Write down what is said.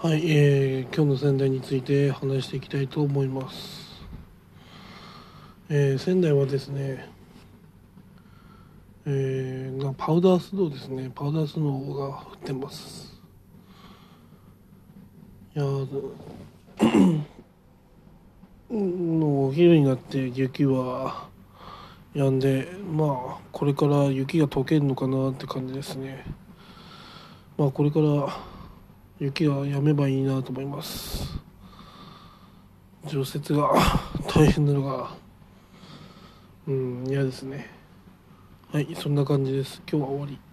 はい、えー、今日の仙台について話していきたいと思います。えー、仙台はですね、えー、パウダースノーですね、パウダースノーが降ってます。いやーの お昼になって雪は止んで、まあこれから雪が溶けるのかなって感じですね。まあこれから雪が止めばいいなと思います。除雪が 大変なのがうん嫌ですね。はいそんな感じです。今日は終わり。